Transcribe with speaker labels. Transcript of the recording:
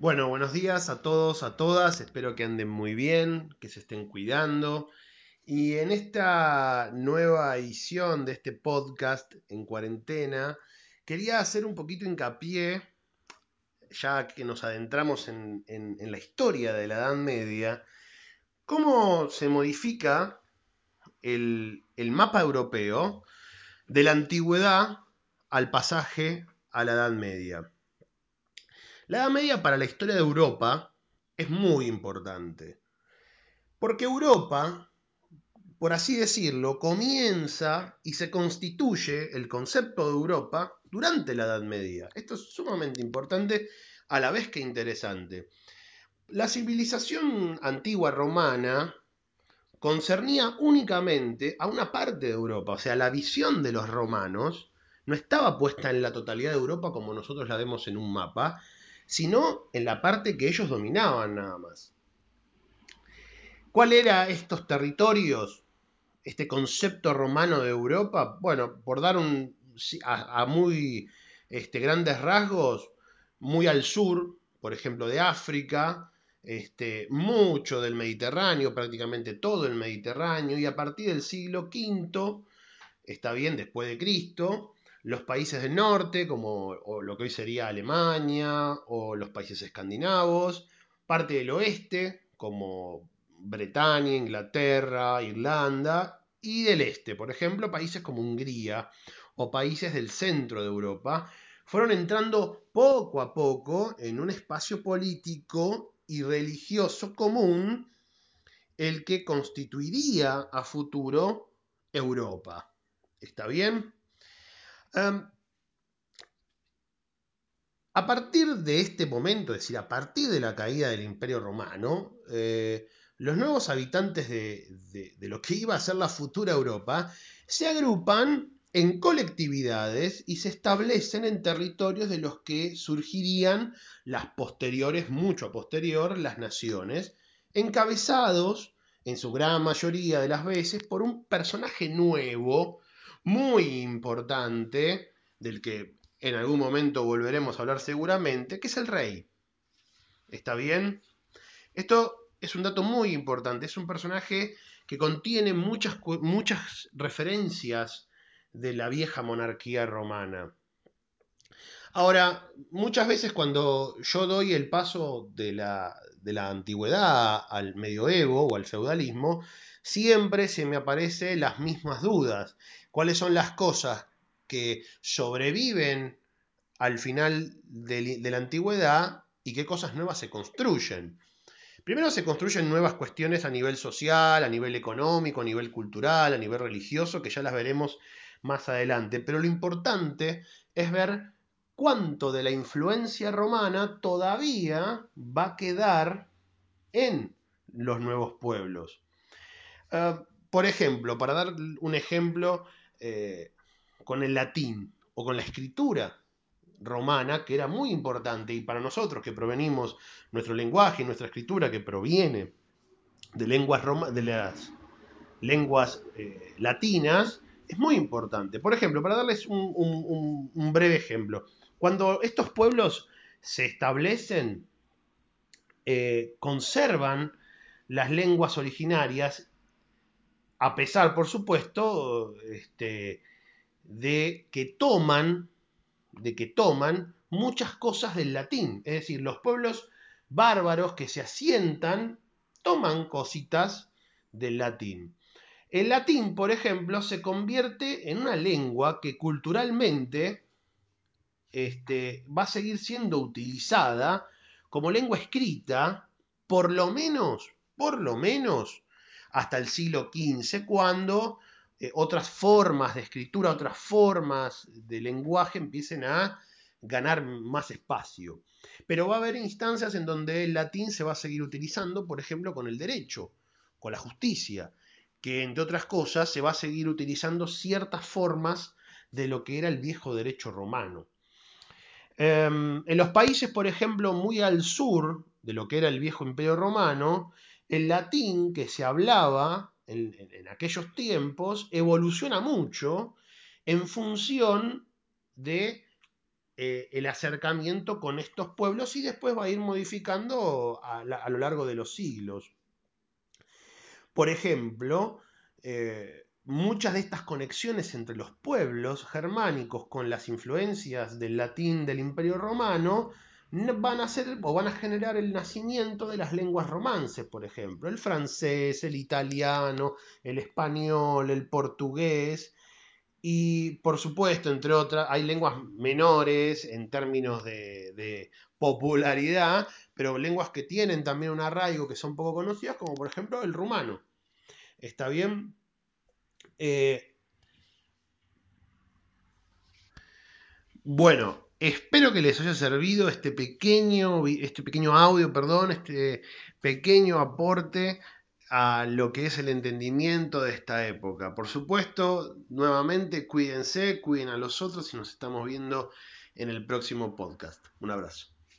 Speaker 1: Bueno, buenos días a todos, a todas. Espero que anden muy bien, que se estén cuidando. Y en esta nueva edición de este podcast en cuarentena, quería hacer un poquito hincapié, ya que nos adentramos en, en la historia de la Edad Media, cómo se modifica el, el mapa europeo de la antigüedad al pasaje a la Edad Media. La Edad Media para la historia de Europa es muy importante. Porque Europa, por así decirlo, comienza y se constituye el concepto de Europa durante la Edad Media. Esto es sumamente importante a la vez que interesante. La civilización antigua romana concernía únicamente a una parte de Europa, o sea, la visión de los romanos no estaba puesta en la totalidad de Europa como nosotros la vemos en un mapa, sino en la parte que ellos dominaban nada más. ¿Cuál era estos territorios, este concepto romano de Europa? Bueno, por dar un, a, muy este, grandes rasgos, muy al sur, por ejemplo, de África, este, mucho del Mediterráneo, prácticamente todo el Mediterráneo, y a partir del siglo V, está bien, después de Cristo, los países del norte, como lo que hoy sería Alemania o los países escandinavos, parte del oeste, como Bretaña, Inglaterra, Irlanda, y del este, por ejemplo, países como Hungría o países del centro de Europa, fueron entrando poco a poco en un espacio político y religioso común, el que constituiría a futuro Europa. ¿Está bien? A partir de este momento, es decir, a partir de la caída del Imperio Romano, eh, los nuevos habitantes de, de, lo que iba a ser la futura Europa se agrupan en colectividades y se establecen en territorios de los que surgirían las posteriores, mucho posterior, las naciones, encabezados en su gran mayoría de las veces por un personaje nuevo muy importante, del que en algún momento volveremos a hablar seguramente, que es el rey. ¿Está bien? Esto es un dato muy importante, es un personaje que contiene muchas, muchas referencias de la vieja monarquía romana. Ahora, muchas veces cuando yo doy el paso de la, de la antigüedad al medioevo o al feudalismo, siempre se me aparecen las mismas dudas cuáles son las cosas que sobreviven al final de, la antigüedad y qué cosas nuevas se construyen. Primero se construyen nuevas cuestiones a nivel social, a nivel económico, a nivel cultural, a nivel religioso, que ya las veremos más adelante. Pero lo importante es ver cuánto de la influencia romana todavía va a quedar en los nuevos pueblos. Ah, por ejemplo, para dar un ejemplo, eh, con el latín o con la escritura romana, que era muy importante, y para nosotros que provenimos, nuestro lenguaje nuestra escritura que proviene de lenguas, de las lenguas eh, latinas, es muy importante. Por ejemplo, para darles un, breve ejemplo, cuando estos pueblos se establecen, eh, conservan las lenguas originarias a pesar, por supuesto, este, de que toman, de que toman muchas cosas del latín. Es decir, los pueblos bárbaros que se asientan toman cositas del latín. El latín, por ejemplo, se convierte en una lengua que culturalmente este, va a seguir siendo utilizada como lengua escrita, por lo menos, por lo menos, hasta el siglo XV, cuando eh, otras formas de escritura, otras formas de lenguaje empiecen a ganar más espacio. Pero va a haber instancias en donde el latín se va a seguir utilizando, por ejemplo, con el derecho, con la justicia, que entre otras cosas se va a seguir utilizando ciertas formas de lo que era el viejo derecho romano. Em, en los países, por ejemplo, muy al sur de lo que era el viejo imperio romano, el latín que se hablaba en, aquellos tiempos evoluciona mucho en función de eh, el acercamiento con estos pueblos y después va a ir modificando a, lo largo de los siglos. Por ejemplo, eh, muchas de estas conexiones entre los pueblos germánicos con las influencias del latín del Imperio Romano van a ser o van a generar el nacimiento de las lenguas romances, por ejemplo, el francés, el italiano, el español, el portugués, y por supuesto, entre otras, hay lenguas menores en términos de, popularidad, pero lenguas que tienen también un arraigo que son poco conocidas, como por ejemplo el rumano. ¿Está bien? Eh, bueno, espero que les haya servido este pequeño, este pequeño audio, perdón, este pequeño aporte a lo que es el entendimiento de esta época. Por supuesto, nuevamente, cuídense, cuiden a los otros y nos estamos viendo en el próximo podcast. Un abrazo.